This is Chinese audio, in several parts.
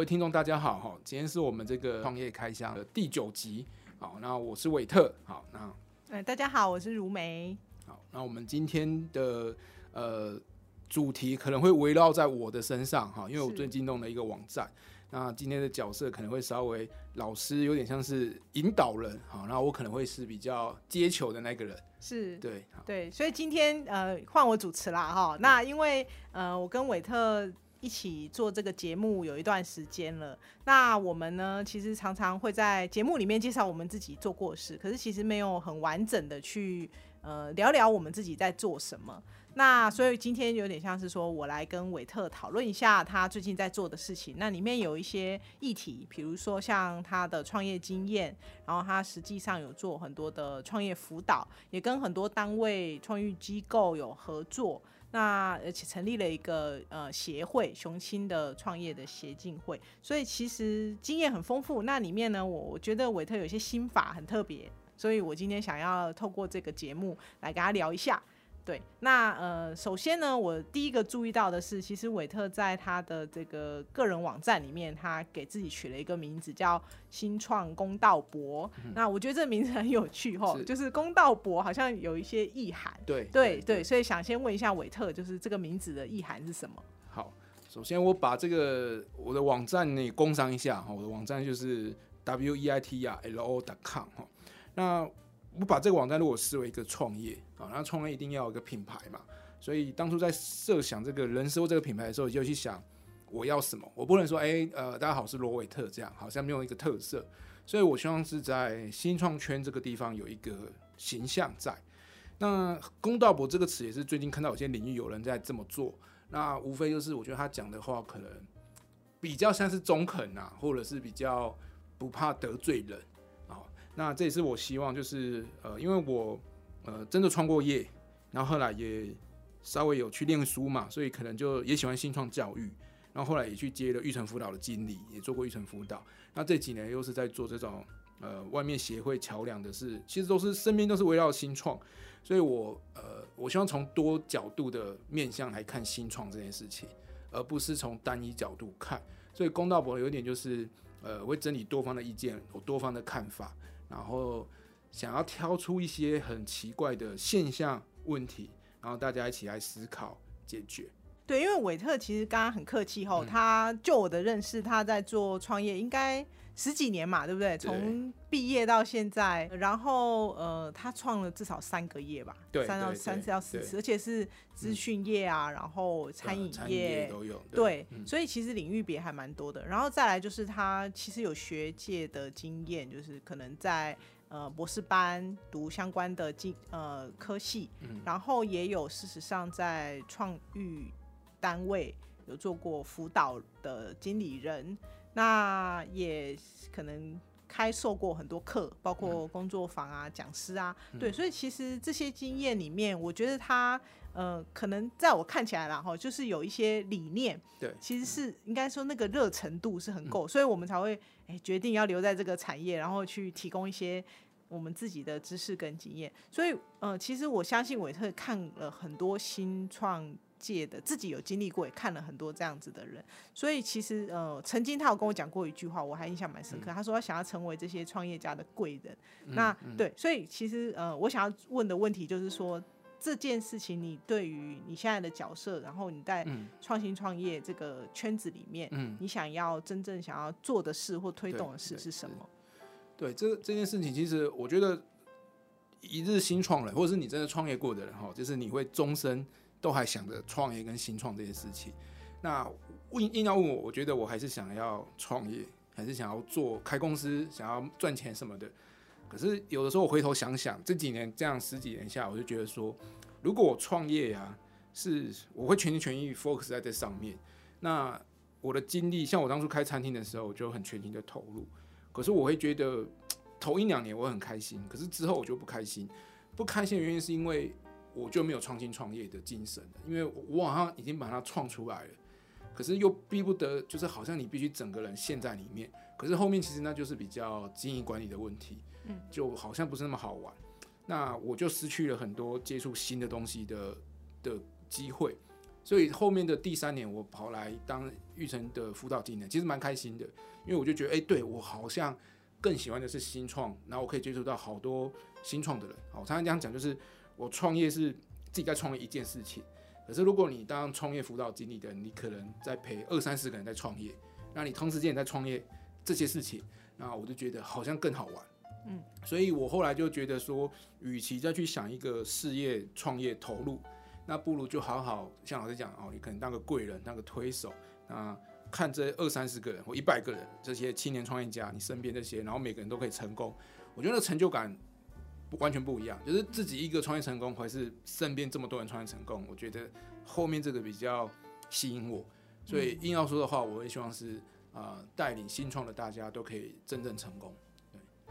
各位听众大家好哈，今天是我们这个创业开箱的第九集。好，那我是韦特。好，那哎，大家好，我是如梅。好，那我们今天的呃主题可能会围绕在我的身上哈，因为我最近弄了一个网站。那今天的角色可能会稍微老师有点像是引导人，好，那我可能会是比较接球的那个人，是对，对，所以今天呃换我主持啦哈。那因为呃我跟韦特一起做这个节目有一段时间了，那我们呢其实常常会在节目里面介绍我们自己做过事，可是其实没有很完整的去呃聊聊我们自己在做什么。那所以今天有点像是说，我来跟韦特讨论一下他最近在做的事情。那里面有一些议题，比如说像他的创业经验，然后他实际上有做很多的创业辅导，也跟很多单位、创业机构有合作。那而且成立了一个呃协会——雄心的创业的协进会。所以其实经验很丰富。那里面呢，我我觉得韦特有些心法很特别，所以我今天想要透过这个节目来跟他聊一下。对，那呃，首先呢，我第一个注意到的是，其实韦特在他的这个个人网站里面，他给自己取了一个名字叫“新创公道博”。那我觉得这个名字很有趣哈，就是公道博好像有一些意涵。对对对，所以想先问一下韦特，就是这个名字的意涵是什么？好，首先我把这个我的网站呢工商一下哈，我的网站就是 w e i t 呀 l o dot com 哈，那。我把这个网站如果视为一个创业啊，那创业一定要有一个品牌嘛，所以当初在设想这个人设这个品牌的时候，就去想我要什么，我不能说哎呃大家好是罗伟特这样，好像没有一个特色，所以我希望是在新创圈这个地方有一个形象在。那公道博这个词也是最近看到有些领域有人在这么做，那无非就是我觉得他讲的话可能比较像是中肯啊，或者是比较不怕得罪人。那这也是我希望，就是呃，因为我呃真的创过业，然后后来也稍微有去念书嘛，所以可能就也喜欢新创教育，然后后来也去接了育成辅导的经理，也做过育成辅导。那这几年又是在做这种呃外面协会桥梁的事，其实都是身边都是围绕新创，所以我呃我希望从多角度的面向来看新创这件事情，而不是从单一角度看。所以公道博有点就是呃会整理多方的意见，有多方的看法。然后想要挑出一些很奇怪的现象问题，然后大家一起来思考解决。对，因为韦特其实刚刚很客气吼，他就我的认识，他在做创业应该十几年嘛，对不对？从毕业到现在，然后呃，他创了至少三个业吧，三到三次到四次，而且是资讯业啊，然后餐饮业都有。对，所以其实领域别还蛮多的。然后再来就是他其实有学界的经验，就是可能在呃博士班读相关的经呃科系，然后也有事实上在创育。单位有做过辅导的经理人，那也可能开授过很多课，包括工作坊啊、讲师啊，对，所以其实这些经验里面，我觉得他呃，可能在我看起来啦，哈，就是有一些理念，对，其实是应该说那个热程度是很够，所以我们才会哎决定要留在这个产业，然后去提供一些我们自己的知识跟经验。所以呃，其实我相信韦特看了很多新创。界的自己有经历过，也看了很多这样子的人，所以其实呃，曾经他有跟我讲过一句话，我还印象蛮深刻。他说他想要成为这些创业家的贵人。那对，所以其实呃，我想要问的问题就是说，这件事情你对于你现在的角色，然后你在创新创业这个圈子里面，嗯你想要真正想要做的事或推动的事是什么？对，这这件事情其实我觉得一日新创人，或者是你真的创业过的人哈，就是你会终身。都还想着创业跟新创这些事情，那硬硬要问我，我觉得我还是想要创业，还是想要做开公司，想要赚钱什么的。可是有的时候我回头想想，这几年这样十几年下，我就觉得说，如果我创业啊，是我会全心全意 focus 在这上面。那我的精力，像我当初开餐厅的时候，我就很全心的投入。可是我会觉得 头一两年我很开心，可是之后我就不开心。不开心的原因是因为。我就没有创新创业的精神了，因为我好像已经把它创出来了，可是又逼不得，就是好像你必须整个人陷在里面，可是后面其实那就是比较经营管理的问题，嗯，就好像不是那么好玩，那我就失去了很多接触新的东西的的机会，所以后面的第三年，我跑来当育成的辅导经理，其实蛮开心的，因为我就觉得，哎、对我好像更喜欢的是新创，然后我可以接触到好多新创的人。好，我常常这样讲，就是我创业是自己在创业一件事情，可是如果你当创业辅导经理的，你可能在陪二三十个人在创业，那你同时间也在创业这些事情，那我就觉得好像更好玩。嗯，所以我后来就觉得说，与其再去想一个事业创业投入，那不如就好好像老师讲哦，你可能当个贵人，当个推手，那看这二三十个人或一百个人，这些青年创业家，你身边这些，然后每个人都可以成功，我觉得那成就感不完全不一样，就是自己一个创业成功，还是身边这么多人创业成功，我觉得后面这个比较吸引我，所以硬要说的话，我也希望是啊、呃带领新创的大家都可以真正成功。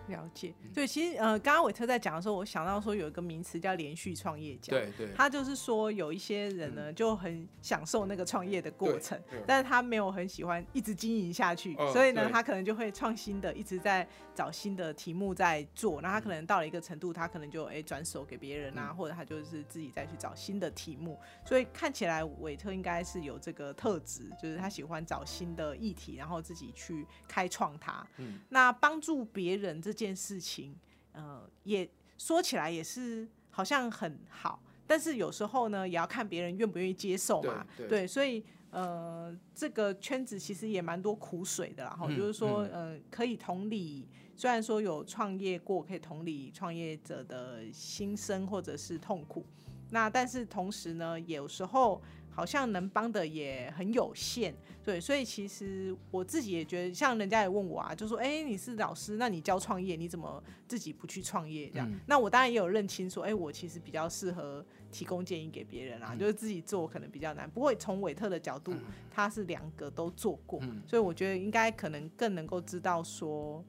了解。对，其实呃，刚刚伟特在讲的时候，我想到说有一个名词叫连续创业家。对对，他就是说，有一些人呢就很享受那个创业的过程但是他没有很喜欢一直经营下去，哦所以呢，他可能就会创新的，一直在找新的题目在做。那他可能到了一个程度，他可能就哎转手给别人啊，嗯或者他就是自己再去找新的题目。所以看起来韦特应该是有这个特质，就是他喜欢找新的议题，然后自己去开创它。嗯那帮助别人这件事情，呃，也说起来也是好像很好，但是有时候呢，也要看别人愿不愿意接受嘛。对对所以呃，这个圈子其实也蛮多苦水的啦。哈、嗯就是说，呃，可以同理，虽然说有创业过，可以同理创业者的心声或者是痛苦，那但是同时呢，有时候好像能帮的也很有限。对，所以其实我自己也觉得，像人家也问我啊，就说，哎、你是老师，那你教创业，你怎么自己不去创业？这样，嗯那我当然也有认清说，哎、我其实比较适合提供建议给别人啊，嗯就是自己做可能比较难。不过从韦特的角度，他是两个都做过，嗯所以我觉得应该可能更能够知道说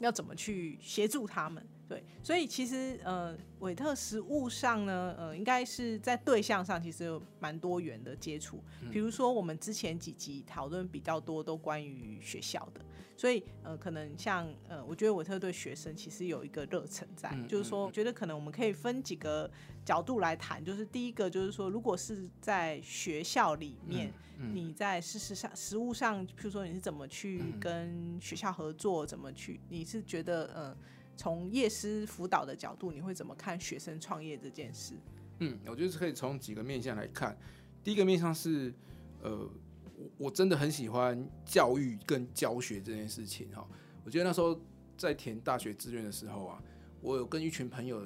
要怎么去协助他们。对，所以其实呃，韦特实物上呢，呃，应该是在对象上其实有蛮多元的接触。比如说我们之前几集讨论比较多都关于学校的，所以呃，可能像呃，我觉得韦特对学生其实有一个热忱在，嗯就是说，我觉得可能我们可以分几个角度来谈，就是第一个就是说，如果是在学校里面。嗯你在事实上、实物上，譬如说你是怎么去嗯跟学校合作，怎么去？你是觉得，呃，从业师辅导的角度，你会怎么看学生创业这件事？嗯，我觉得是可以从几个面向来看。第一个面向是，呃，我我真的很喜欢教育跟教学这件事情哈。我觉得那时候在填大学志愿的时候啊，我有跟一群朋友，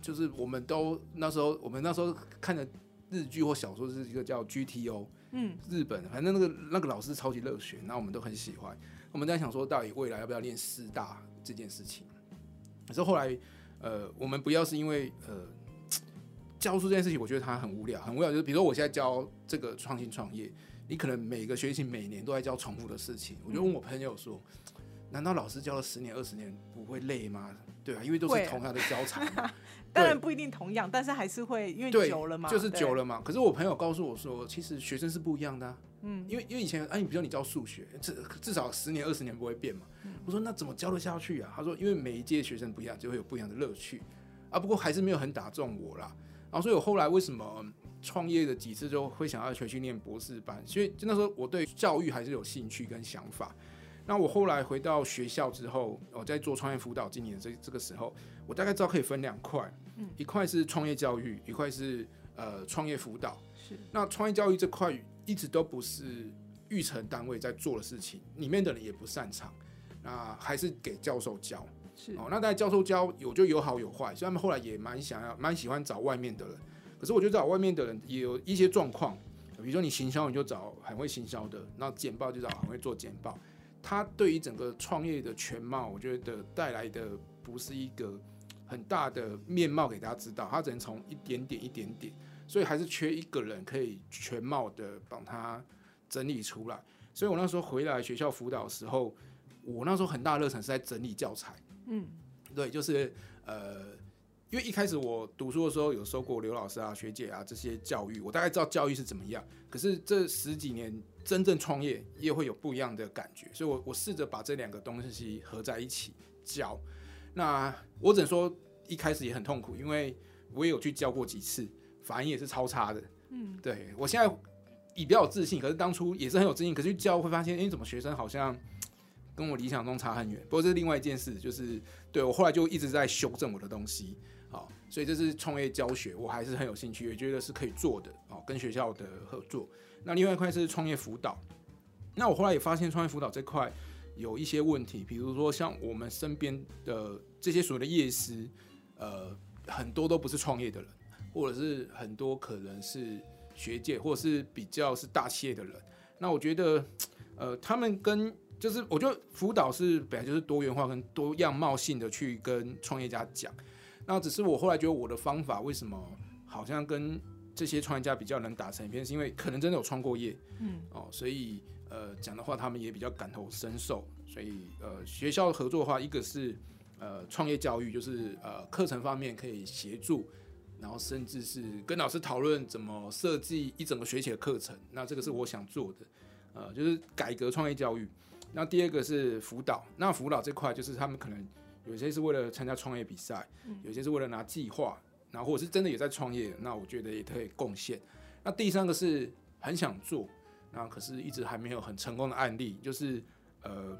就是我们都那时候我们那时候看的日剧或小说是一个叫 GTO，嗯，日本，反正那个那个老师超级热血，那我们都很喜欢。我们在想说，到底未来要不要练师大这件事情？可是后来，呃，我们不要是因为呃 教书这件事情，我觉得它很无聊，很无聊。就是比如说我现在教这个创新创业，你可能每个学期每年都在教重复的事情。我就问我朋友说，难道老师教了十年二十年不会累吗？对啊，因为都是同样的教材嘛。当然不一定同样，但是还是会因为，久了嘛，就是久了嘛。可是我朋友告诉我说，其实学生是不一样的、啊，嗯，因为因为以前，哎、你比如说你教数学，至至少十年二十年不会变嘛。嗯我说那怎么教得下去啊？他说因为每一届学生不一样，就会有不一样的乐趣啊。不过还是没有很打中我啦。然后所以我后来为什么创业的几次就会想要回去念博士班？所以就那时候我对教育还是有兴趣跟想法。那我后来回到学校之后，我在做创业辅导，今年这这个时候，我大概知道可以分两块，嗯一块是创业教育，一块是呃创业辅导。是那创业教育这块一直都不是育成单位在做的事情，里面的人也不擅长，那还是给教授教。是哦，那在教授教有就有好有坏，所以他们后来也蛮想要蛮喜欢找外面的人。可是我觉得找外面的人也有一些状况，比如说你行销你就找很会行销的，那简报就找很会做简报。他对于整个创业的全貌，我觉得带来的不是一个很大的面貌给大家知道，他只能从一点点一点点，所以还是缺一个人可以全貌的帮他整理出来。所以我那时候回来学校辅导的时候，我那时候很大的热忱是在整理教材。嗯对，就是呃，因为一开始我读书的时候有收过刘老师啊、学姐啊这些教育，我大概知道教育是怎么样。可是这十几年真正创业也会有不一样的感觉，所以我我试着把这两个东西合在一起教。那我只能说一开始也很痛苦，因为我也有去教过几次，反应也是超差的。嗯，对我现在也比较有自信，可是当初也是很有自信，可是去教会发现，哎、怎么学生好像跟我理想中差很远。不过这是另外一件事，就是对我后来就一直在修正我的东西。好，所以这是创业教学，我还是很有兴趣，也觉得是可以做的。哦，跟学校的合作。那另外一块是创业辅导。那我后来也发现创业辅导这块有一些问题，比如说像我们身边的这些所谓的业师，呃，很多都不是创业的人，或者是很多可能是学界，或者是比较是大企业的人。那我觉得，呃，他们跟就是我觉得辅导是本来就是多元化跟多样貌性的去跟创业家讲。那只是我后来觉得我的方法为什么好像跟这些创业家比较能打成一片，是因为可能真的有创过业，嗯，哦，所以呃讲的话他们也比较感同身受。所以呃学校合作的话，一个是呃创业教育，就是呃课程方面可以协助，然后甚至是跟老师讨论怎么设计一整个学期的课程。那这个是我想做的，呃，就是改革创业教育。那第二个是辅导，那辅导这块就是他们可能有些是为了参加创业比赛，有些是为了拿计划，然后或者是真的也在创业，那我觉得也可以贡献。那第三个是很想做，那可是一直还没有很成功的案例，就是呃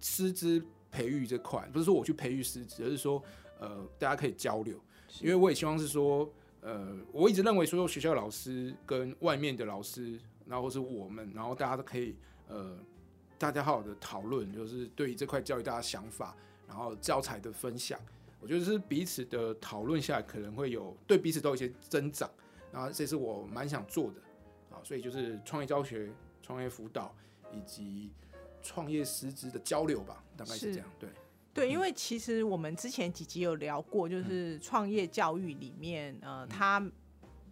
师资培育这块，不是说我去培育师资，而是说呃大家可以交流，因为我也希望是说呃我一直认为所有学校老师跟外面的老师，然后或是我们，然后大家都可以呃大家好好的讨论，就是对于这块教育大家想法，然后教材的分享，我觉得是彼此的讨论下来可能会有对彼此都有一些增长，然后这是我蛮想做的啊，所以就是创业教学、创业辅导以及创业师资的交流吧，大概是是。这样。对，对，因为其实我们之前几集有聊过，就是创业教育里面，呃，它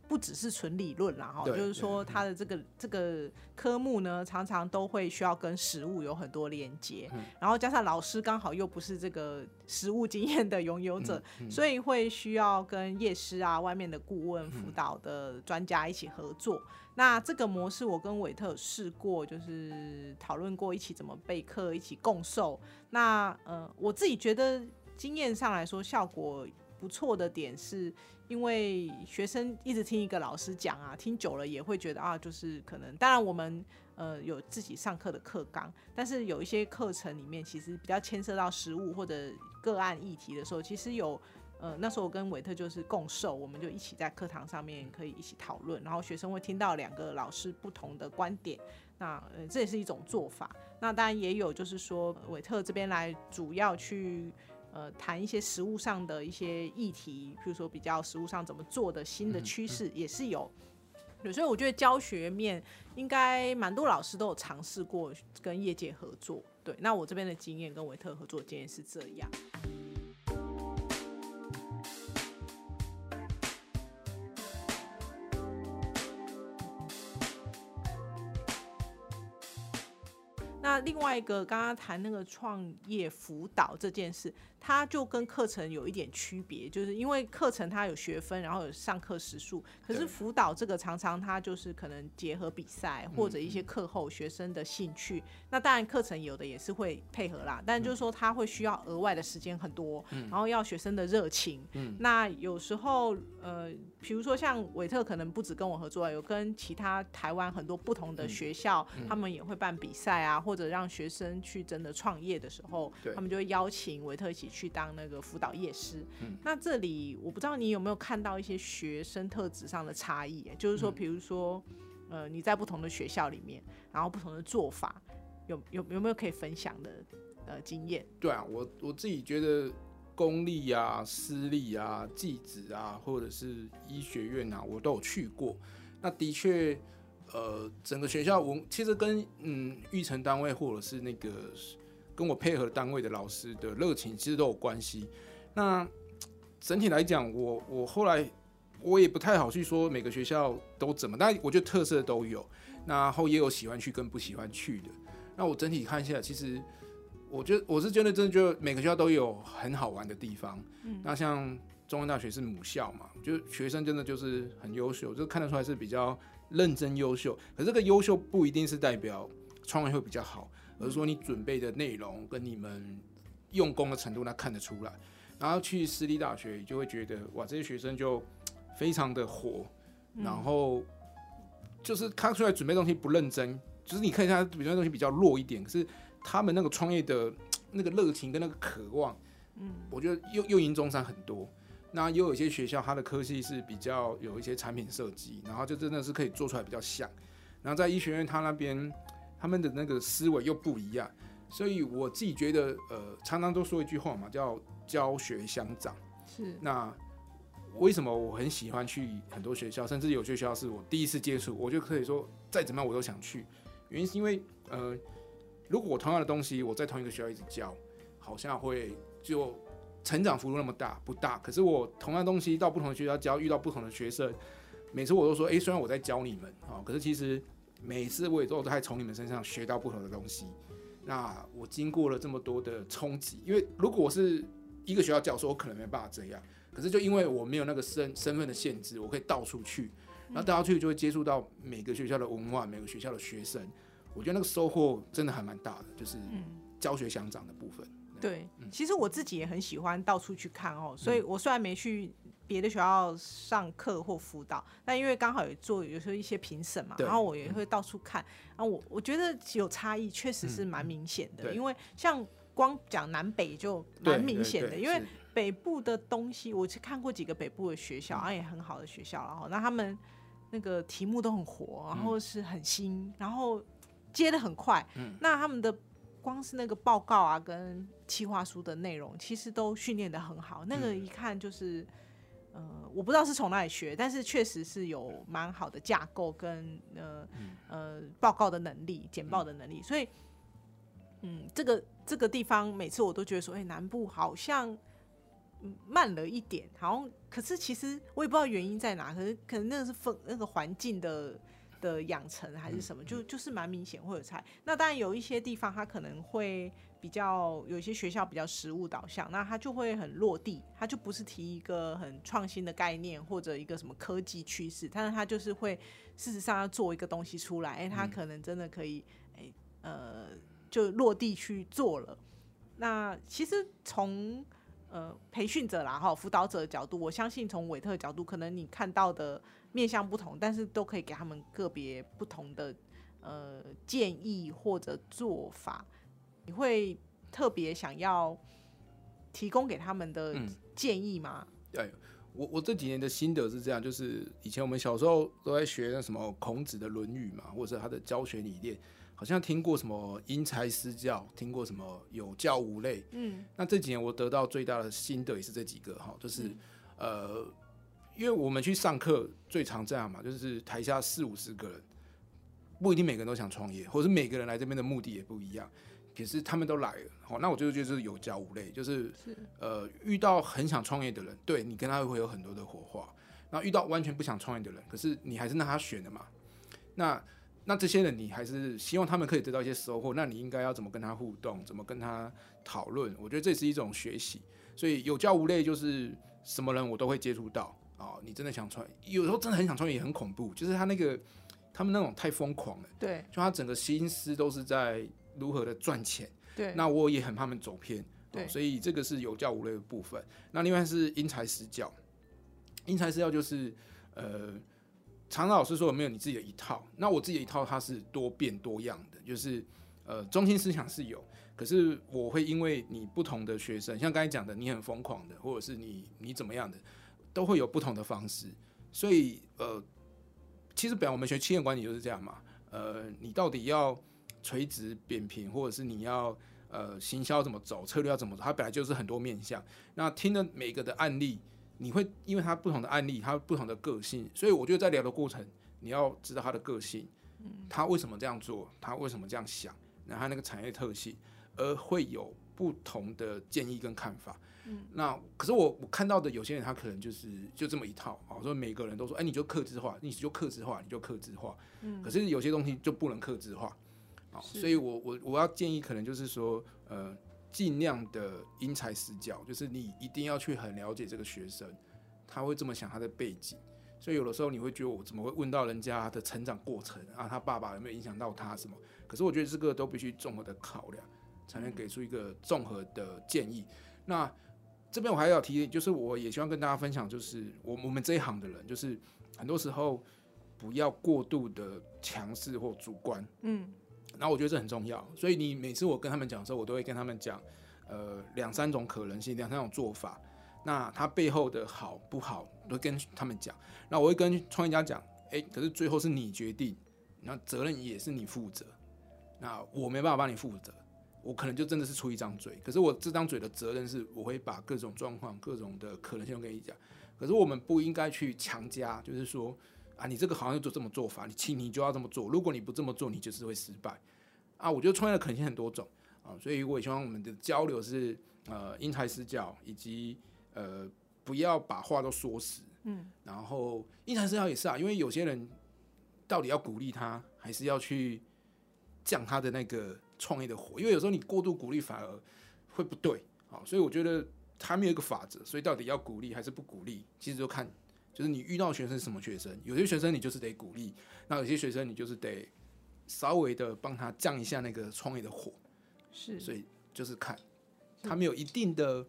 不只是纯理论啦，哈，就是说它的这个这个科目呢，常常都会需要跟实物有很多连接，然后加上老师刚好又不是这个实物经验的拥有者，所以会需要跟夜师啊、外面的顾问、辅导的专家一起合作。那这个模式我跟韦特试过，就是讨论过一起怎么备课，一起共授。那呃，我自己觉得经验上来说效果不错的点是，因为学生一直听一个老师讲啊，听久了也会觉得啊，就是可能，当然我们呃有自己上课的课纲，但是有一些课程里面其实比较牵涉到实务或者个案议题的时候，其实有。呃，那时候我跟韦特就是共授，我们就一起在课堂上面可以一起讨论，然后学生会听到两个老师不同的观点，那这也是一种做法。那当然也有就是说韦特这边来主要去呃谈一些实务上的一些议题，比如说比较实务上怎么做的新的趋势也是有。对，所以我觉得教学面应该蛮多老师都有尝试过跟业界合作。对，那我这边的经验跟维特合作经验是这样。那另外一个刚刚谈那个创业辅导这件事，它就跟课程有一点区别，就是因为课程它有学分，然后有上课时数，可是辅导这个常常它就是可能结合比赛或者一些课后学生的兴趣。那当然课程有的也是会配合啦，但就是说它会需要额外的时间很多，然后要学生的热情。那有时候呃，比如说像韦特可能不止跟我合作，有跟其他台湾很多不同的学校，他们也会办比赛啊，或者让学生去真的创业的时候，他们就会邀请韦特一起去当那个辅导业师。那这里我不知道你有没有看到一些学生特质上的差异、欸就是说，比如说，呃，你在不同的学校里面，然后不同的做法，有有有没有可以分享的呃经验？对啊，我我自己觉得公立啊、私立啊、技职啊，或者是医学院啊，我都有去过。那的确，呃，整个学校文其实跟嗯育成单位或者是那个跟我配合单位的老师的热情，其实都有关系。那整体来讲，我我后来我也不太好去说每个学校都怎么，但我觉得特色都有。然后也有喜欢去跟不喜欢去的。那我整体看一下来，其实我觉得我是觉得真的觉得每个学校都有很好玩的地方。嗯，那像中央大学是母校嘛，就学生真的就是很优秀，就看得出来是比较认真优秀。可这个优秀不一定是代表创业会比较好，而是说你准备的内容跟你们用功的程度，那看得出来。然后去私立大学，就会觉得哇，这些学生就 非常的火，然后就是看出来准备东西不认真，就是你看一下准备东西比较弱一点，可是他们那个创业的 那个热情跟那个渴望，嗯，我觉得又又赢中山很多。那又有一些学校，它的科系是比较有一些产品设计，然后就真的是可以做出来比较像。然后在医学院，他那边他们的那个思维又不一样，所以我自己觉得，呃，常常都说一句话嘛，叫教学相长。是。那为什么我很喜欢去很多学校，甚至有些学校是我第一次接触，我就可以说再怎么样我都想去。原因是因为，呃，如果我同样的东西我在同一个学校一直教，好像会就。成长幅度那么大不大？可是我同样东西到不同的学校教，遇到不同的学生，每次我都说：哎，虽然我在教你们啊，可是其实每次我也都在从你们身上学到不同的东西。那我经过了这么多的冲击，因为如果我是一个学校教授，我可能没办法这样。可是就因为我没有那个身身份的限制，我可以到处去，然后到处去就会接触到每个学校的文化，每个学校的学生。我觉得那个收获真的还蛮大的，就是教学相长的部分。对，其实我自己也很喜欢到处去看哦，所以我虽然没去别的学校上课或辅导，但因为刚好有做有时候一些评审嘛，然后我也会到处看，然后我我觉得有差异，确实是蛮明显的。因为像光讲南北就蛮明显的，因为北部的东西我去看过几个北部的学校，啊也很好的学校，然后那他们那个题目都很活，然后是很新，然后接的很快，那他们的。光是那个报告啊，跟企划书的内容，其实都训练的很好。那个一看就是，呃，我不知道是从哪里学，但是确实是有蛮好的架构跟呃呃报告的能力、简报的能力。所以，嗯，这个这个地方每次我都觉得说，哎，南部好像慢了一点，好像可是其实我也不知道原因在哪，可是可能那个是风那个环境的。的养成还是什么，就就是蛮明显会有差。那当然有一些地方，它可能会比较有一些学校比较实物导向，那它就会很落地，它就不是提一个很创新的概念或者一个什么科技趋势，但是它就是会事实上要做一个东西出来，哎，它可能真的可以，哎，呃，就落地去做了。那其实从呃培训者啦哈辅导者的角度，我相信从韦特的角度，可能你看到的。面向不同，但是都可以给他们个别不同的呃建议或者做法。你会特别想要提供给他们的建议吗？对我，我这几年的心得是这样，就是以前我们小时候都在学那什么孔子的《论语》嘛，或者他的教学理念，好像听过什么因材施教，听过什么有教无类。嗯，那这几年我得到最大的心得也是这几个哈，就是呃。因为我们去上课最常这样嘛，就是台下四五十个人，不一定每个人都想创业，或者是每个人来这边的目的也不一样。可是他们都来了，好，那我就觉得就是有教无类，就是呃遇到很想创业的人，对你跟他会有很多的火花。然后遇到完全不想创业的人，可是你还是让他选的嘛。那那这些人你还是希望他们可以得到一些收获，那你应该要怎么跟他互动，怎么跟他讨论？我觉得这是一种学习。所以有教无类就是什么人我都会接触到。哦，你真的想创业，有时候真的很想创业，也很恐怖。就是他那个，他们那种太疯狂了。对，就他整个心思都是在如何的赚钱。对，那我也很怕他们走偏。对，所以这个是有教无类的部分。那另外是因材施教，因材施教就是呃，常老师说有没有你自己的一套？那我自己的一套，它是多变多样的，就是呃，中心思想是有，可是我会因为你不同的学生，像刚才讲的，你很疯狂的，或者是你你怎么样的。都会有不同的方式，所以呃，其实本来我们学企业管理就是这样嘛，呃，你到底要垂直扁平，或者是你要呃行销怎么走，策略要怎么走，它本来就是很多面向。那听了每个的案例，你会因为它不同的案例，它不同的个性，所以我觉得在聊的过程，你要知道他的个性，嗯，他为什么这样做，他为什么这样想，然后那个产业特性，而会有不同的建议跟看法。嗯那可是我我看到的有些人他可能就是就这么一套啊，说每个人都说，哎，你就克制化，你就克制化，你就克制化。嗯，可是有些东西就不能克制化，啊，所以我我我要建议可能就是说，呃，尽量的因材施教，就是你一定要去很了解这个学生，他会这么想他的背景，所以有的时候你会觉得我怎么会问到人家的成长过程啊，他爸爸有没有影响到他什么？可是我觉得这个都必须综合的考量，才能给出一个综合的建议。那这边我还要提，就是我也希望跟大家分享，就是我我们这一行的人，就是很多时候不要过度的强势或主观。嗯，然后我觉得这很重要，所以你每次我跟他们讲的时候，我都会跟他们讲，呃，两三种可能性，两三种做法。那它背后的好不好，都跟他们讲。那我会跟创业家讲，诶，可是最后是你决定，那责任也是你负责。那我没办法帮你负责，我可能就真的是出一张嘴。可是我这张嘴的责任是，我会把各种状况、各种的可能性都跟你讲。可是我们不应该去强加，就是说啊，你这个行业就这么做法，你请你就要这么做。如果你不这么做，你就是会失败。啊，我觉得创业的可能性很多种啊，所以我也希望我们的交流是呃因材施教，以及呃不要把话都说死。嗯，然后因材施教也是啊，因为有些人到底要鼓励他，还是要去降他的那个创业的火？因为有时候你过度鼓励反而会不对啊，所以我觉得他没有一个法则，所以到底要鼓励还是不鼓励，其实就看就是你遇到学生是什么学生，有些学生你就是得鼓励，那有些学生你就是得稍微的帮他降一下那个创业的火，是，所以就是看他没有一定的，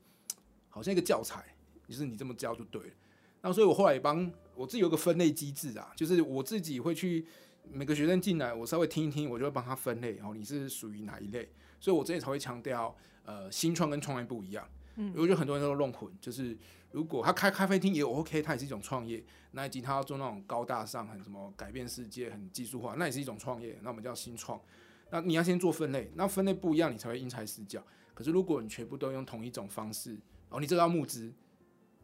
好像一个教材，就是你这么教就对了。那所以我后来也帮我自己有个分类机制啊，就是我自己会去每个学生进来，我稍微听一听，我就会帮他分类，然后你是属于哪一类，所以我这里才会强调，呃，新创跟创业不一样。嗯，我觉得很多人都弄混，就是如果他开咖啡厅也 OK，他也是一种创业。那以及他要做那种高大上、很什么改变世界、很技术化，那也是一种创业。那我们叫新创。那你要先做分类，那分类不一样，你才会因材施教。可是如果你全部都用同一种方式，哦，你这个要募资，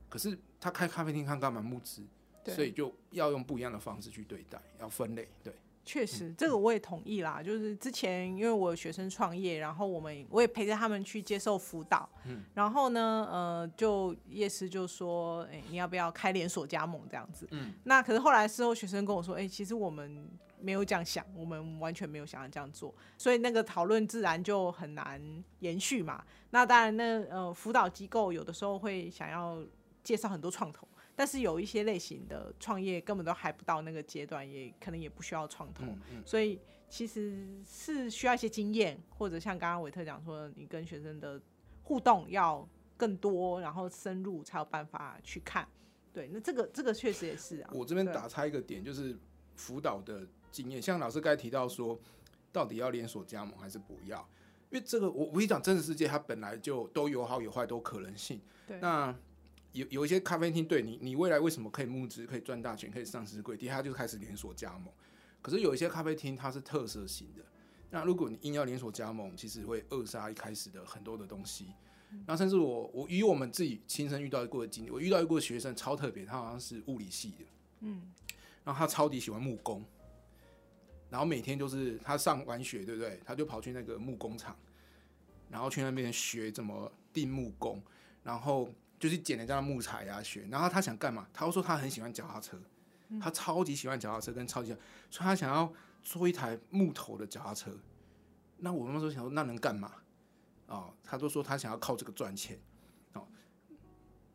可是他开咖啡厅他干嘛募资？所以就要用不一样的方式去对待，要分类。对，确实，这个我也同意啦。就是之前因为我有学生创业，然后我们我也陪着他们去接受辅导，嗯然后呢，呃，就叶师就说，哎、你要不要开连锁加盟这样子？嗯，那可是后来事后学生跟我说，哎、其实我们没有这样想，我们完全没有想要这样做，所以那个讨论自然就很难延续嘛。那当然那，呃，辅导机构有的时候会想要介绍很多创投。但是有一些类型的创业根本都还不到那个阶段，也可能也不需要创投，嗯嗯，所以其实是需要一些经验，或者像刚刚韦特讲说，你跟学生的互动要更多，然后深入才有办法去看。对，那这个这个确实也是啊。我这边打差一个点，就是辅导的经验，像老师刚才提到说，到底要连锁加盟还是不要？因为这个我我跟你讲，真实世界它本来就都有好有坏，都有可能性。对那有有一些咖啡厅，对你，你未来为什么可以募资、可以赚大钱、可以上市柜，第它就开始连锁加盟。可是有一些咖啡厅它是特色型的，那如果你硬要连锁加盟，其实会扼杀一开始的很多的东西。那甚至我我以我们自己亲身遇到过的经历，我遇到一个学生超特别，他好像是物理系的，嗯，然后他超级喜欢木工，然后每天就是他上完学，对不对？他就跑去那个木工厂，然后去那边学怎么钉木工，然后就去捡人家的木材啊学。然后他想干嘛？他说他很喜欢脚踏车，他超级喜欢脚踏车，跟超级喜欢，所以他想要做一台木头的脚踏车。那我那时候想说，那能干嘛？哦，他就说他想要靠这个赚钱。哦，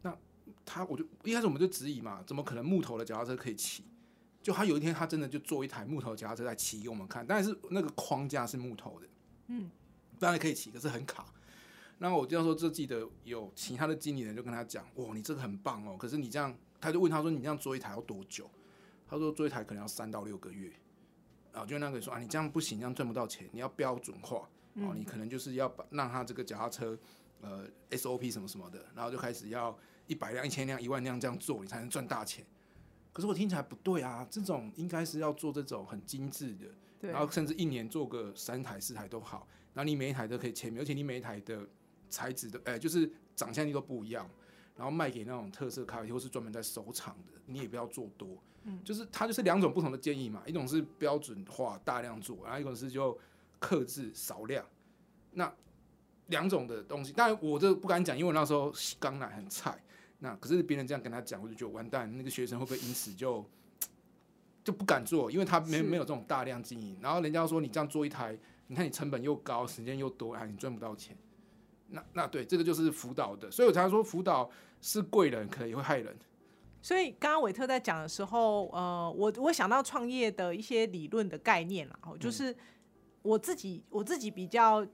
那他我就一开始我们就质疑嘛，怎么可能木头的脚踏车可以骑？就他有一天他真的就做一台木头脚踏车来骑给我们看，但是那个框架是木头的，嗯，当然可以骑，可是很卡。然后我就要说，这记得有其他的经理人就跟他讲，哇，你这个很棒哦，可是你这样，他就问他说，你这样做一台要多久？他说做一台可能要三到六个月。啊，就那个说啊，你这样不行，这样赚不到钱，你要标准化哦，你可能就是要把让他这个脚踏车呃 SOP 什么什么的，然后就开始要一百辆、一千辆、一万辆这样做，你才能赚大钱。可是我听起来不对啊，这种应该是要做这种很精致的，然后甚至一年做个三台、四台都好，然后你每一台都可以签名，而且你每一台的材质的，哎、就是长相力都不一样，然后卖给那种特色咖啡厅或是专门在收藏的，你也不要做多，嗯，就是它就是两种不同的建议嘛，一种是标准化大量做，然后一种是就克制少量，那两种的东西，当然我这不敢讲，因为我那时候刚来很菜。那可是别人这样跟他讲，我就觉得完蛋，那个学生会不会因此就就不敢做？因为他没没有这种大量经营，然后人家说你这样做一台，你看你成本又高，时间又多，哎，你赚不到钱。那那对，这个就是辅导的，所以我常说辅导是贵人，可能也会害人。所以刚刚韦特在讲的时候，呃，我我想到创业的一些理论的概念啦，哦，就是我自己我自己比较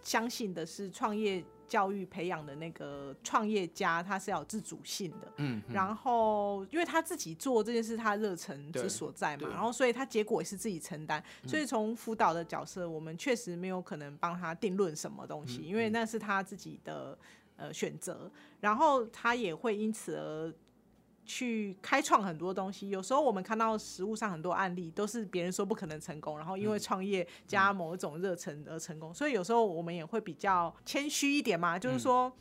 相信的是，创业教育培养的那个创业家，他是要有自主性的。嗯，嗯然后，因为他自己做这件事，他热忱之所在嘛，然后所以他结果也是自己承担。所以从辅导的角色，我们确实没有可能帮他定论什么东西，因为那是他自己的呃选择，然后他也会因此而。去开创很多东西，有时候我们看到实物上很多案例都是别人说不可能成功，然后因为创业加某一种热忱而成功，所以有时候我们也会比较谦虚一点嘛，就是说。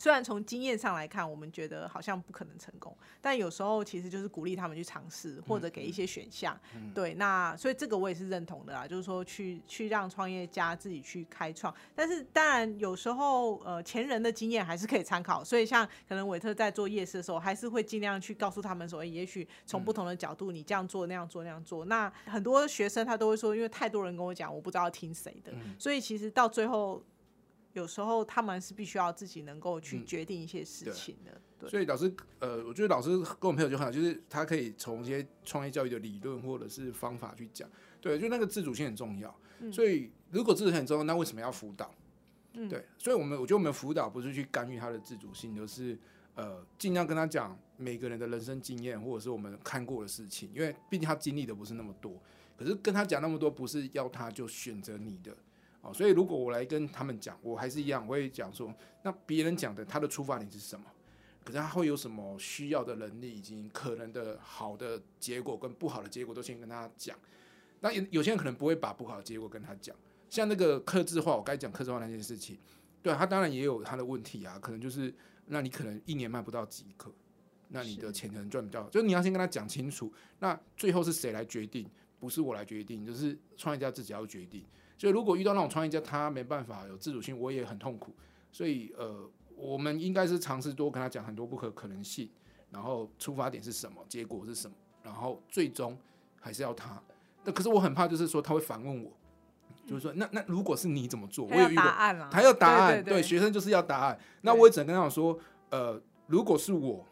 虽然从经验上来看，我们觉得好像不可能成功，但有时候其实就是鼓励他们去尝试，或者给一些选项。对，那所以这个我也是认同的啦，就是说去去让创业家自己去开创。但是当然有时候呃前人的经验还是可以参考，所以像可能韦特在做夜市的时候，还是会尽量去告诉他们说，诶也许从不同的角度，你这样做那样做那样做。那很多学生他都会说，因为太多人跟我讲，我不知道要听谁的，所以其实到最后。有时候他们是必须要自己能够去决定一些事情的，对。所以老师，呃，我觉得老师跟我们朋友就很好，就是他可以从一些创业教育的理论或者是方法去讲，对，就那个自主性很重要。所以如果自主性很重要，那为什么要辅导？对，所以我们我觉得我们辅导不是去干预他的自主性，而是呃尽量跟他讲每个人的人生经验或者是我们看过的事情，因为毕竟他经历的不是那么多。可是跟他讲那么多，不是要他就选择你的。哦，所以如果我来跟他们讲，我还是一样，我会讲说，那别人讲的他的出发点是什么？可是他会有什么需要的能力，以及可能的好的结果跟不好的结果都先跟他讲。那有有些人可能不会把不好的结果跟他讲，像那个克制化，我该讲克制化那件事情，对他当然也有他的问题啊，可能就是那你可能一年卖不到几颗，那你的钱可能赚比较，就是你要先跟他讲清楚，那最后是谁来决定？不是我来决定，就是创业家自己要决定。所以如果遇到那种创业家，他没办法有自主性，我也很痛苦。所以呃，我们应该是尝试多跟他讲很多不可可能性，然后出发点是什么，结果是什么，然后最终还是要他。那可是我很怕，就是说他会反问我，就是说那那如果是你怎么做？我有遇过，答案了，他要答案，对对学生就是要答案。那我也只能跟他讲说，呃，如果是我，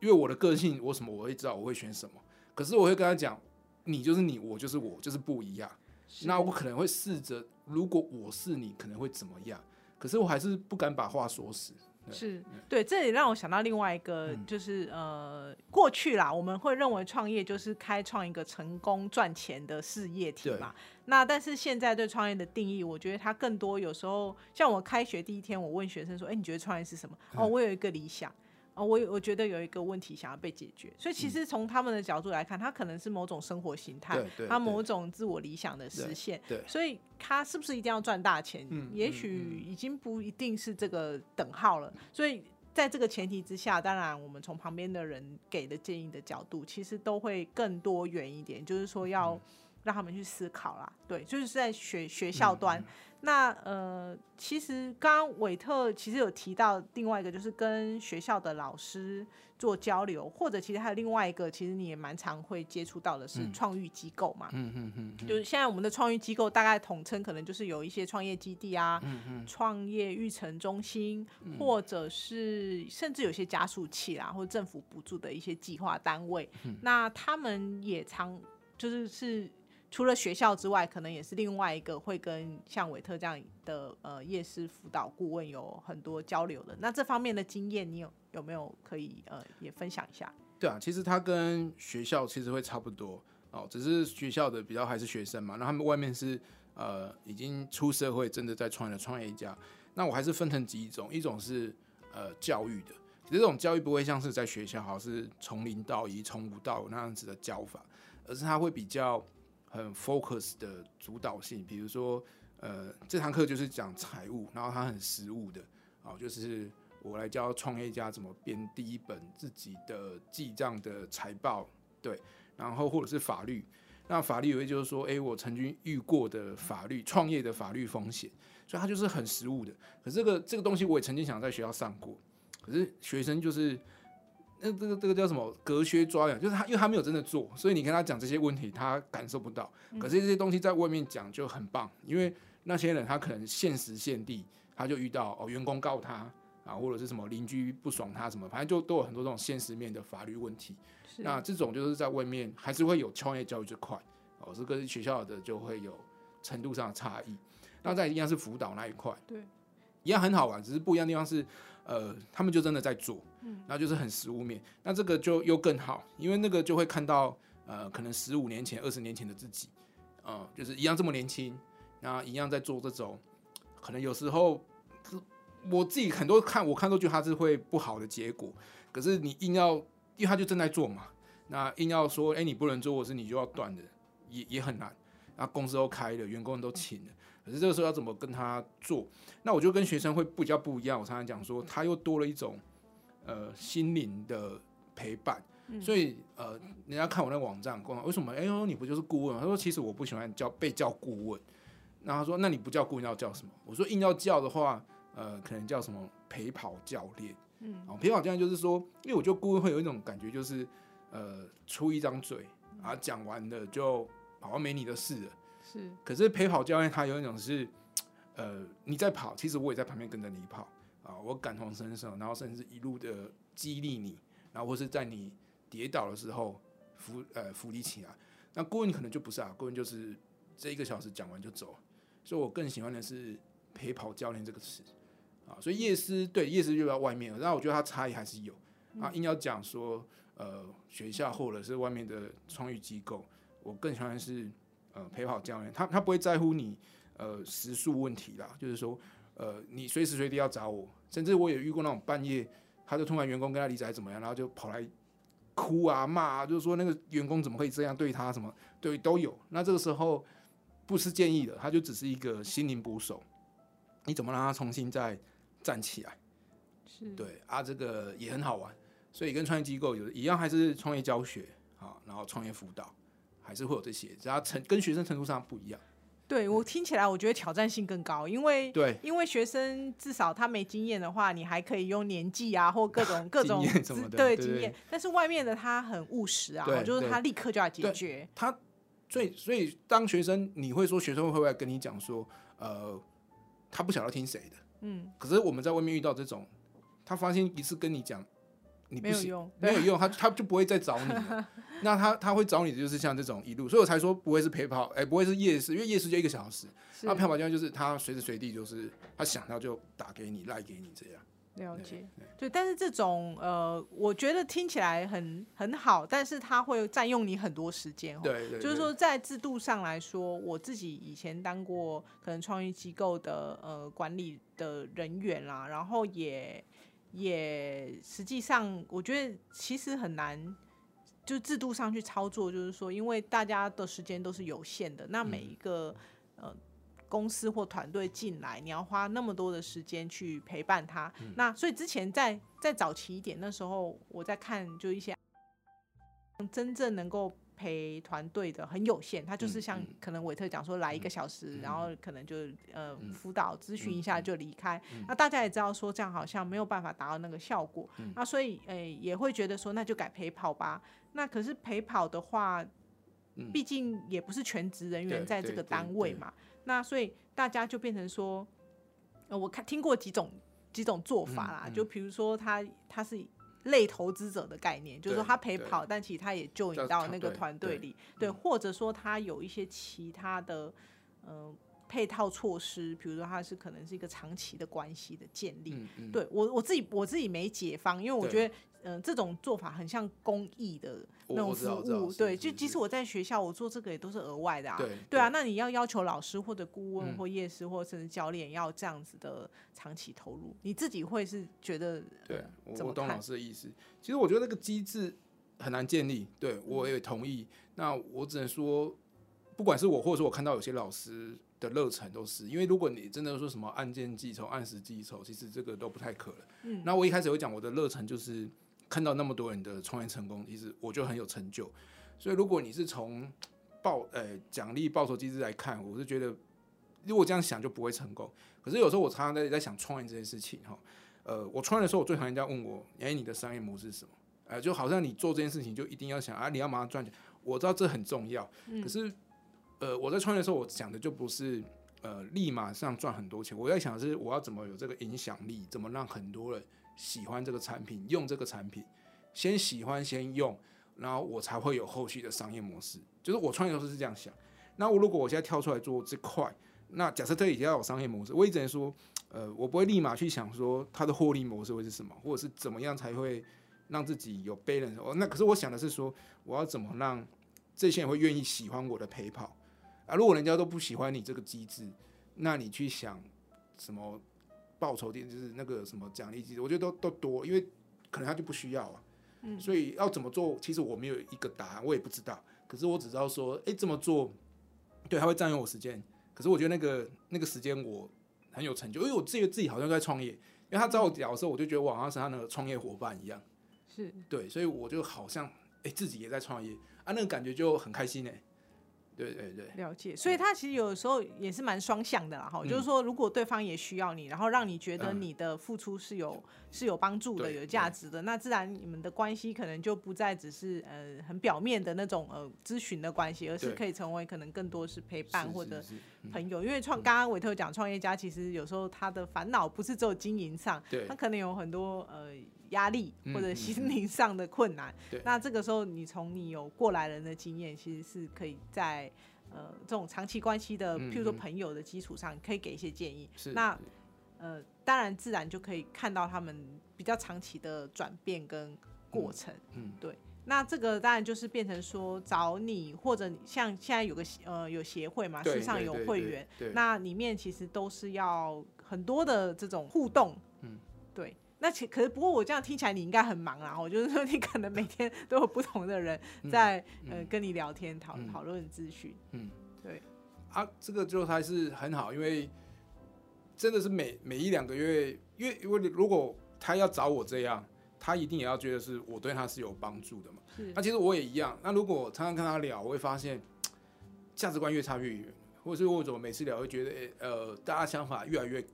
因为我的个性，我什么我会知道我会选什么。可是我会跟他讲，你就是你，我就是我，就是不一样。是那我可能会试着，如果我是你，可能会怎么样？可是我还是不敢把话说死。是对，这也让我想到另外一个，嗯就是、呃，过去啦，我们会认为创业就是开创一个成功赚钱的事业体嘛。那但是现在对创业的定义，我觉得它更多有时候，像我开学第一天，我问学生说：“哎、你觉得创业是什么？”哦，嗯我有一个理想。哦，我我觉得有一个问题想要被解决，所以其实从他们的角度来看，他可能是某种生活形态对，对它对某种自我理想的实现。对所以他是不是一定要赚大钱？嗯嗯也许已经不一定是这个等号了。所以在这个前提之下，当然我们从旁边的人给的建议的角度，其实都会更多元一点，就是说要嗯让他们去思考啦。对，就是在学学校端。嗯那呃，其实刚刚韦特其实有提到另外一个，就是跟学校的老师做交流，或者其实还有另外一个，其实你也蛮常会接触到的是嗯。创育机构嘛。嗯嗯嗯嗯。就是现在我们的创育机构大概统称可能就是有一些创业基地啊、创业育成中心，或者是甚至有些加速器啦，或者政府补助的一些计划单位。嗯。那他们也常就是是除了学校之外，可能也是另外一个会跟像韦特这样的呃夜市辅导顾问有很多交流的。那这方面的经验，你有有没有可以呃也分享一下？对啊，其实他跟学校其实会差不多哦，只是学校的比较还是学生嘛，那他们外面是呃已经出社会，真的在创业的创业家。那我还是分成几种，一种是呃教育的，其实这种教育不会像是在学校，好像是从零到一、从无到有那样子的教法，而是他会比较很 focus 的主导性，比如说呃这堂课就是讲财务，然后它很实务的，哦，就是我来教创业家怎么编第一本自己的记账的财报，对，然后或者是法律。那法律有一就是说，诶，我曾经遇过的法律创业的法律风险，所以它就是很实务的。可是这个这个东西我也曾经想在学校上过，可是学生就是那这个这个叫什么隔靴抓痒，就是他因为他没有真的做，所以你跟他讲这些问题，他感受不到。可是这些东西在外面讲就很棒，因为那些人他可能现时现地他就遇到哦员工告他啊，或者是什么邻居不爽他什么，反正就都有很多这种现实面的法律问题。那这种就是在外面还是会有创业教育这块哦，这跟学校的就会有程度上的差异。那在一样是辅导那一块，对一样很好玩，只是不一样的地方是，呃，他们就真的在做，嗯，然后就是很实物面，那这个就又更好，因为那个就会看到，呃，可能十五年前、二十年前的自己，呃，就是一样这么年轻，那一样在做这种，可能有时候我自己很多看我看都觉得他是会不好的结果，可是你硬要，因为他就正在做嘛，那硬要说，哎，你不能做，或是你就要断的，也也很难。那公司都开了，员工都请了，可是这个时候要怎么跟他做？那我就跟学生会比较不一样。我常常讲说，他又多了一种呃心灵的陪伴。所以呃，人家看我那个网站，为什么？哎呦，你不就是顾问吗？他说，其实我不喜欢叫被叫顾问。然后他说，那你不叫顾问要叫什么？我说，硬要叫的话，呃，可能叫什么陪跑教练。嗯，陪跑教练就是说，因为我觉得顾问会有一种感觉，就是呃，出一张嘴啊，讲完了就。好像没你的事了，是。可是陪跑教练他有一种是，呃，你在跑，其实我也在旁边跟着你跑啊，我感同身受，然后甚至一路的激励你，然后或是在你跌倒的时候扶呃扶你起来。那顾问可能就不是啊，顾问就是这一个小时讲完就走。所以我更喜欢的是陪跑教练这个词啊。所以夜师对夜师就在外面，但我觉得他差异还是有啊。硬要讲说呃学校或者是外面的创意机构。我更喜欢是呃陪跑教练，他他不会在乎你呃时速问题啦，就是说呃你随时随地要找我，甚至我也遇过那种半夜，他就突然员工跟他离职还怎么样，然后就跑来哭啊骂啊，就是说那个员工怎么可以这样对他什么对都有。那这个时候不是建议的，他就只是一个心灵捕手，你怎么让他重新再站起来？是对啊，这个也很好玩，所以跟创业机构有一样，还是创业教学啊，然后创业辅导。还是会有这些，只要程跟学生程度上不一样。对我听起来，我觉得挑战性更高，因为对，因为学生至少他没经验的话，你还可以用年纪啊或各种 各种对经验。但是外面的他很务实啊，就是他立刻就要解决。他所以所以当学生，你会说学生会不会跟你讲说，呃，他不晓得听谁的？嗯。可是我们在外面遇到这种，他发现一次跟你讲。你没有用，没有用，他他就不会再找你。那他他会找你的就是像这种一路，所以我才说不会是陪跑，哎，不会是夜市，因为夜市就一个小时。那陪跑教练就是他随时随地就是他想到就打给你赖给你这样。了解，对，但是这种呃，我觉得听起来很很好，但是他会占用你很多时间。对对，就是说在制度上来说，我自己以前当过可能创意机构的呃管理的人员啦，然后也。也实际上，我觉得其实很难，就制度上去操作。就是说，因为大家的时间都是有限的，那每一个呃公司或团队进来，你要花那么多的时间去陪伴他。那所以之前在在早期一点那时候，我在看就一些真正能够。陪团队的很有限，他就是像可能韦特讲说来一个小时，然后可能就呃辅导咨询一下就离开。那大家也知道说这样好像没有办法达到那个效果，那所以诶也会觉得说那就改陪跑吧。那可是陪跑的话，毕竟也不是全职人员在这个单位嘛，那所以大家就变成说，呃我看听过几种几种做法啦，就比如说他他是。类投资者的概念，就是说他陪跑，但其实他也就引到那个团队里，对，或者说他有一些其他的，嗯。配套措施，比如说他是可能是一个长期的关系的建立。对我我自己我自己没解方，因为我觉得嗯这种做法很像公益的那种服务。对，就即使我在学校我做这个也都是额外的啊。对对啊，那你要要求老师或者顾问或夜师或甚至教练要这样子的长期投入，你自己会是觉得？对，我懂老师的意思。其实我觉得那个机制很难建立。对我也同意。那我只能说，不管是我或者说我看到有些老师。的热忱都是，因为如果你真的说什么按件计酬、按时计酬，其实这个都不太可能。嗯，那我一开始有讲我的热忱就是看到那么多人的创业成功，其实我就很有成就。所以如果你是从报呃奖励报酬机制来看，我是觉得如果这样想就不会成功。可是有时候我常常在在想创业这件事情哈，呃，我创业的时候我最讨厌人家问我，哎，你的商业模式是什么？呃，就好像你做这件事情就一定要想啊，你要马上赚钱。我知道这很重要，可是。呃，我在创业的时候，我想的就不是呃立马上赚很多钱，我在想的是我要怎么有这个影响力，怎么让很多人喜欢这个产品，用这个产品，先喜欢先用，然后我才会有后续的商业模式。就是我创业的时候是这样想。那我如果我现在跳出来做这块，那假设这里要有商业模式，我一直说，呃，我不会立马去想说它的获利模式会是什么，或者是怎么样才会让自己有 balance。哦，那可是我想的是说，我要怎么让这些人会愿意喜欢我的陪跑啊？如果人家都不喜欢你这个机制，那你去想什么报酬点，就是那个什么奖励机制，我觉得都都多，因为可能他就不需要啊。嗯，所以要怎么做，其实我没有一个答案，我也不知道。可是我只知道说，哎，这么做，对，他会占用我时间。可是我觉得那个那个时间我很有成就，因为我自己自己好像在创业。因为他找我聊的时候，我就觉得我好像是他那个创业伙伴一样。是对，所以我就好像哎自己也在创业啊，那个感觉就很开心哎。对对对，了解。所以他其实有的时候也是蛮双向的啦，哈，就是说如果对方也需要你，然后让你觉得你的付出是有是有帮助的、有价值的，那自然你们的关系可能就不再只是呃很表面的那种呃咨询的关系，而是可以成为可能更多是陪伴或者朋友。因为创刚刚韦特讲创业家，其实有时候他的烦恼不是只有经营上，他可能有很多呃。压力或者心灵上的困难，那这个时候你从你有过来人的经验，其实是可以在呃这种长期关系的，譬如说朋友的基础上，可以给一些建议。那呃当然自然就可以看到他们比较长期的转变跟过程。嗯，对。那这个当然就是变成说找你或者像现在有个呃有协会嘛，市上有会员，那里面其实都是要很多的这种互动。嗯，对。那其可是不过我这样听起来你应该很忙啊！我就是说你可能每天 都有不同的人在呃跟你聊天讨讨论咨询。嗯，对。啊，这个就还是很好，因为真的是每每一两个月，因为因为如果他要找我这样，他一定也要觉得是我对他是有帮助的嘛。那其实我也一样。那如果常常跟他聊，我会发现价值观越差越远，或者是我怎么每次聊会觉得呃大家想法越来越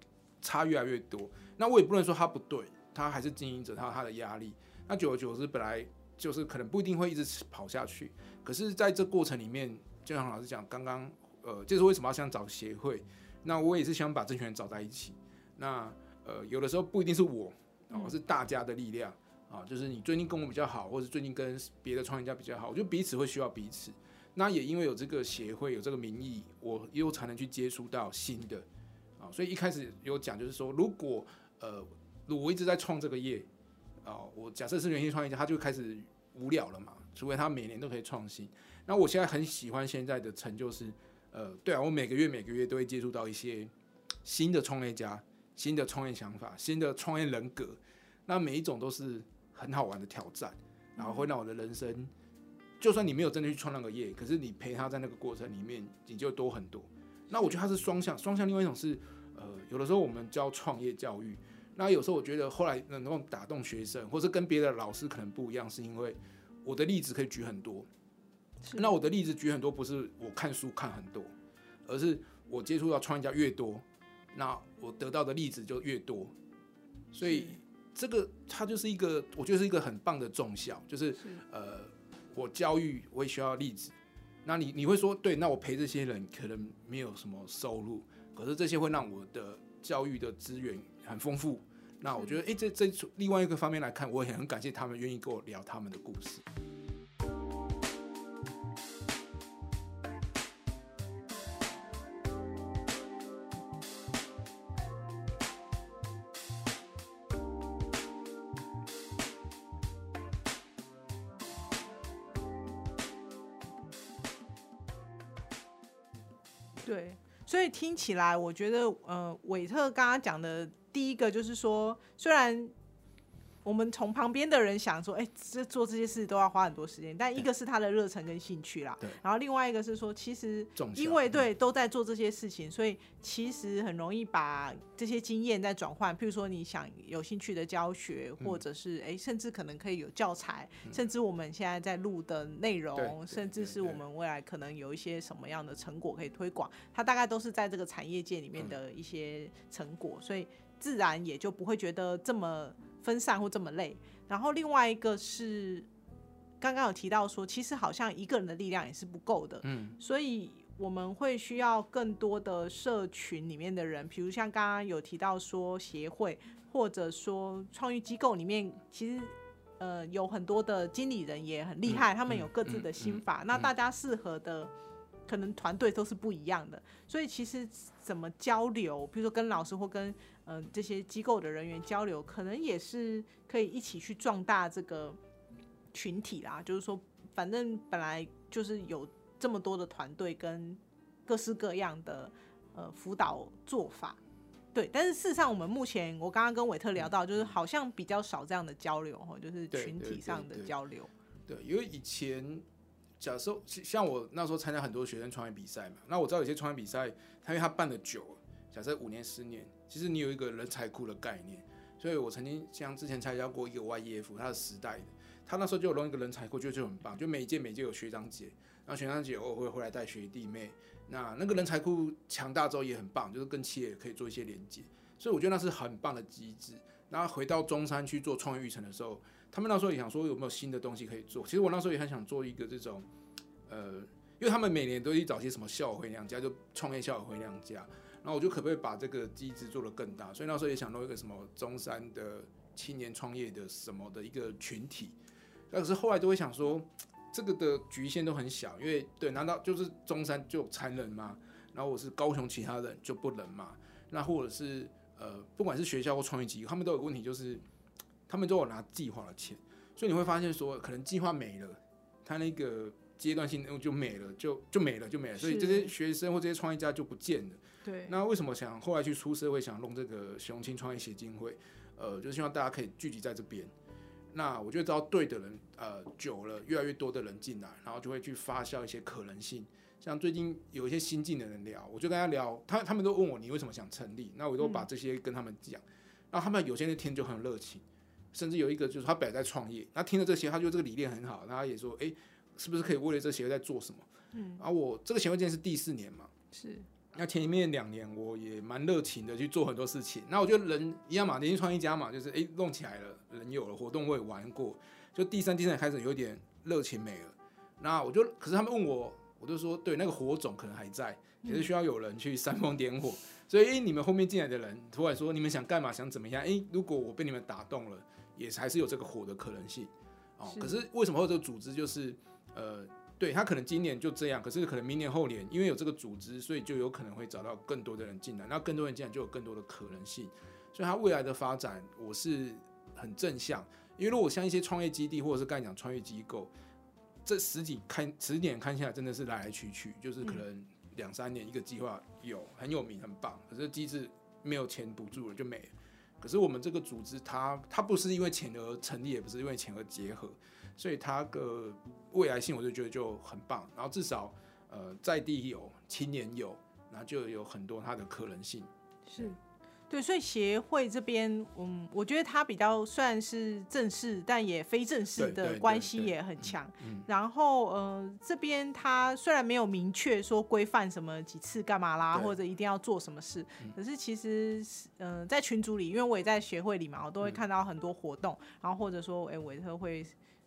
差越来越多。那我也不能说他不对。他还是经营者，他有他的压力。那久而久之，本来就是可能不一定会一直跑下去。可是，在这过程里面，就像老师讲，刚刚呃，就是为什么要想找协会？那我也是想把这群人找在一起。那呃，有的时候不一定是我，而是大家的力量啊。就是你最近跟我比较好，或者最近跟别的创业家比较好，我觉得彼此会需要彼此。那也因为有这个协会，有这个名义，我又才能去接触到新的啊。所以一开始有讲，就是说，如果呃。我一直在创这个业，哦，我假设是原型创业家，他就开始无聊了嘛，除非他每年都可以创新。那我现在很喜欢现在的成就，是呃，对啊，我每个月每个月都会接触到一些新的创业家、新的创业想法、新的创业人格，那每一种都是很好玩的挑战，然后会让我的人生，就算你没有真的去创那个业，可是你陪他在那个过程里面，你就多很多。那我觉得它是双向，双向。另外一种是，呃，有的时候我们教创业教育。那有时候我觉得后来能够打动学生，或是跟别的老师可能不一样，是因为我的例子可以举很多。那我的例子举很多，不是我看书看很多，而是我接触到创业家越多，那我得到的例子就越多。所以这个它就是一个，我觉得是一个很棒的重效，就是呃，我教育我也需要例子。那你你会说，对，那我陪这些人可能没有什么收入，可是这些会让我的教育的资源。很丰富，那我觉得，哎，这这另外一个方面来看，我也很感谢他们愿意跟我聊他们的故事。对，所以听起来，我觉得，呃，韦特刚刚讲的。第一个就是说，虽然我们从旁边的人想说，哎，这做这些事都要花很多时间，但一个是他的热忱跟兴趣啦，对。然后另外一个是说，其实因为对都在做这些事情，所以其实很容易把这些经验再转换。譬如说，你想有兴趣的教学，或者是哎，甚至可能可以有教材，甚至我们现在在录的内容，甚至是我们未来可能有一些什么样的成果可以推广，它大概都是在这个产业界里面的一些成果，所以。自然也就不会觉得这么分散或这么累。然后另外一个是，刚刚有提到说，其实好像一个人的力量也是不够的。嗯，所以我们会需要更多的社群里面的人，比如像刚刚有提到说协会，或者说创意机构里面，其实呃有很多的经理人也很厉害，他们有各自的心法。那大家适合的可能团队都是不一样的，所以其实怎么交流，比如说跟老师或跟嗯、呃这些机构的人员交流，可能也是可以一起去壮大这个群体啦。就是说，反正本来就是有这么多的团队跟各式各样的呃辅导做法。对，但是事实上，我们目前我刚刚跟韦特聊到，就是好像比较少这样的交流哈，就是群体上的交流。对，因为以前假设像像我那时候参加很多学生创业比赛嘛，那我知道有些创业比赛，他因为他办的久，假设五年十年，其实你有一个人才库的概念，所以我曾经像之前参加过一个 YEF，它是时代的，他那时候就有弄一个人才库，就就很棒，就每一届每届有学长姐，然后学长姐偶尔会回来带学弟妹，那那个人才库强大之后也很棒，就是跟企业可以做一些连接，所以我觉得那是很棒的机制。然后回到中山去做创业育成的时候，他们那时候也想说有没有新的东西可以做。其实我那时候也很想做一个这种，呃，因为他们每年都去找些什么校友回娘家，就创业校友回娘家，然后我就可不可以把这个机制做得更大？所以那时候也想弄一个什么中山的青年创业的什么的一个群体。但是后来都会想说，这个的局限都很小，因为对，难道就是中山就残忍吗？然后我是高雄其他人就不能吗？那或者是呃，不管是学校或创业机构，他们都有问题，就是他们都有拿计划的钱，所以你会发现说，可能计划没了，他那个阶段性任务就没了，就就没了，就没了，所以这些学生或这些创业家就不见了。对，那为什么想后来去出社会，想弄这个雄青创业协进会？呃，就希望大家可以聚集在这边。那我觉得只要对的人，呃，久了，越来越多的人进来，然后就会去发酵一些可能性。像最近有一些新进的人聊，我就跟他聊，他他们都问我你为什么想成立，那我都把这些跟他们讲，然后他们有些人听就很有热情，甚至有一个就是他本来在创业，那听了这些，他觉得这个理念很好，然后他也说，诶，是不是可以为了这协会在做什么？嗯，然后我这个协会今年是第四年嘛，是那前面两年我也蛮热情的去做很多事情。那我觉得人一样嘛，年轻创业家嘛，就是诶弄起来了，人有了，活动我也玩过。就第三、第四年开始有点热情没了。那我就，可是他们问我，我就说对，那个火种可能还在，也是需要有人去煽风点火。所以诶，你们后面进来的人突然说你们想干嘛，想怎么样？诶，如果我被你们打动了，也还是有这个火的可能性。哦，是可是为什么会有这个组织？就是呃，对他可能今年就这样，可是可能明年后年，因为有这个组织，所以就有可能会找到更多的人进来，那更多人进来就有更多的可能性，所以他未来的发展我是很正向，因为如果像一些创业基地或者是刚才讲创业机构，这十几看十年看下来真的是来来去去，就是可能两三年一个计划有很有名很棒，可是机制没有钱补助了就没了。可是我们这个组织它，它不是因为钱而成立，也不是因为钱而结合，所以它的未来性我就觉得就很棒。然后至少呃在地有，青年有，然后就有很多它的可能性。是，对，所以协会这边，嗯，我觉得它比较算是正式，但也非正式的关系也很强。嗯然后，呃，这边它虽然没有明确说规范什么几次干嘛啦，或者一定要做什么事，嗯可是其实，嗯、在群组里，因为我也在协会里嘛，我都会嗯看到很多活动，然后或者说，哎，委特会，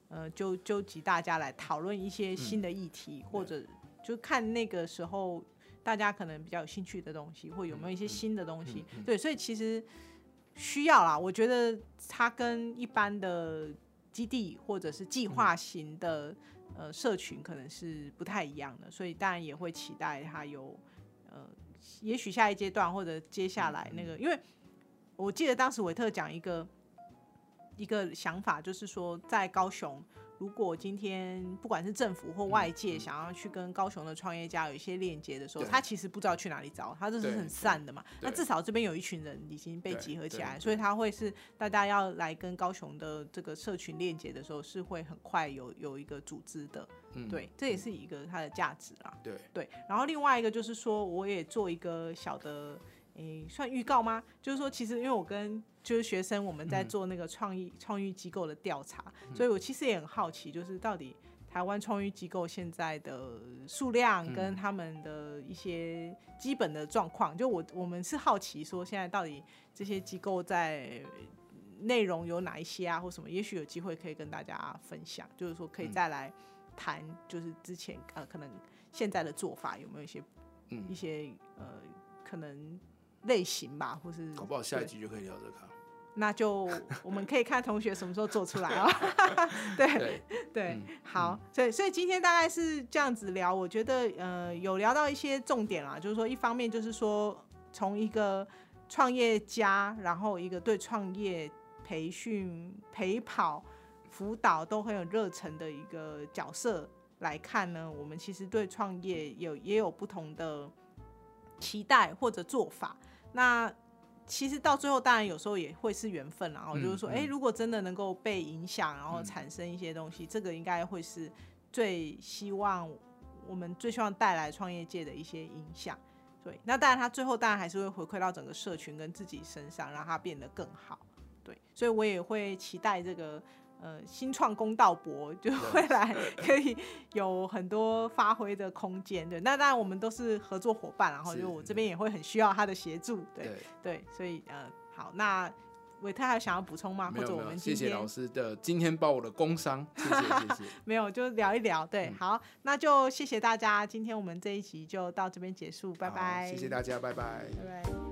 呃，就纠集大家来讨论一些新的议题，或者就看那个时候大家可能比较有兴趣的东西，或有没有一些新的东西。对，所以其实需要啦。我觉得它跟一般的基地或者是计划型的、呃社群可能是不太一样的，所以当然也会期待它有呃，也许下一阶段或者接下来那个，因为我记得当时维特讲一个一个想法，就是说在高雄。如果今天不管是政府或外界想要去跟高雄的创业家有一些链接的时候，对他其实不知道去哪里找，他这是很散的嘛。那至少这边有一群人已经被集合起来，所以他会是大家要来跟高雄的这个社群链接的时候，是会很快有有一个组织的。嗯，对，这也是一个它的价值啦。对对，然后另外一个就是说，我也做一个小的，诶，算预告吗？就是说，其实因为我跟就是学生我们在做那个创意、创意机构的调查，所以我其实也很好奇，就是到底台湾创意机构现在的数量跟他们的一些基本的状况，就我我们是好奇说，现在到底这些机构在。内容有哪一些啊，或什么？也许有机会可以跟大家分享，就是说可以再来谈，就是之前呃可能现在的做法有没有一些嗯一些呃可能类型吧，或是搞不好下一集就可以聊这个啊。那就我们可以看同学什么时候做出来啊、对 对，对嗯，好，所以所以今天大概是这样子聊，我觉得呃有聊到一些重点啦，就是说一方面就是说从一个创业家，然后一个对创业培训、陪跑、辅导都很有热忱的一个角色来看呢，我们其实对创业有也有不同的期待或者做法。那其实到最后，当然有时候也会是缘分啦，然后嗯就是说，嗯哎、如果真的能够被影响，然后嗯产生一些东西，这个应该会是最希望我们最希望带来创业界的一些影响。对，那当然，他最后当然还是会回馈到整个社群跟自己身上，让它变得更好。对，所以我也会期待这个呃新创公道博就未来可以有很多发挥的空间。对，那当然我们都是合作伙伴，然后就我这边也会很需要他的协助。对对，对，所以呃好，那伟特还有想要补充吗？或者我们谢谢老师的今天报我的工伤，谢谢谢谢。没有就聊一聊。对，嗯好，那就谢谢大家，今天我们这一集就到这边结束，拜拜。谢谢大家，拜拜。拜拜。